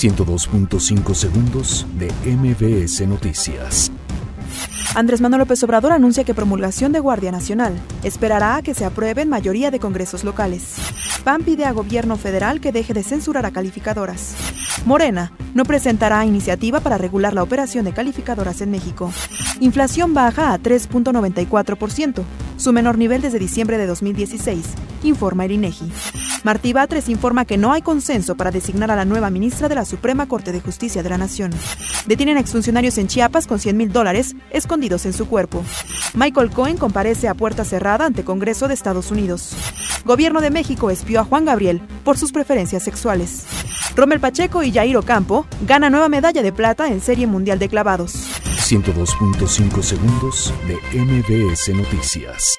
102.5 segundos de MBS Noticias. Andrés Manuel López Obrador anuncia que promulgación de Guardia Nacional esperará a que se apruebe en mayoría de congresos locales. PAN pide a gobierno federal que deje de censurar a calificadoras. Morena no presentará iniciativa para regular la operación de calificadoras en México. Inflación baja a 3.94%, su menor nivel desde diciembre de 2016, informa el. Martí Batres informa que no hay consenso para designar a la nueva ministra de la Suprema Corte de Justicia de la Nación. Detienen exfuncionarios en Chiapas con 100 mil dólares escondidos en su cuerpo. Michael Cohen comparece a puerta cerrada ante Congreso de Estados Unidos. Gobierno de México espió a Juan Gabriel por sus preferencias sexuales. Romel Pacheco y Jairo Campo gana nueva medalla de plata en Serie Mundial de Clavados. 102.5 segundos de MBS Noticias.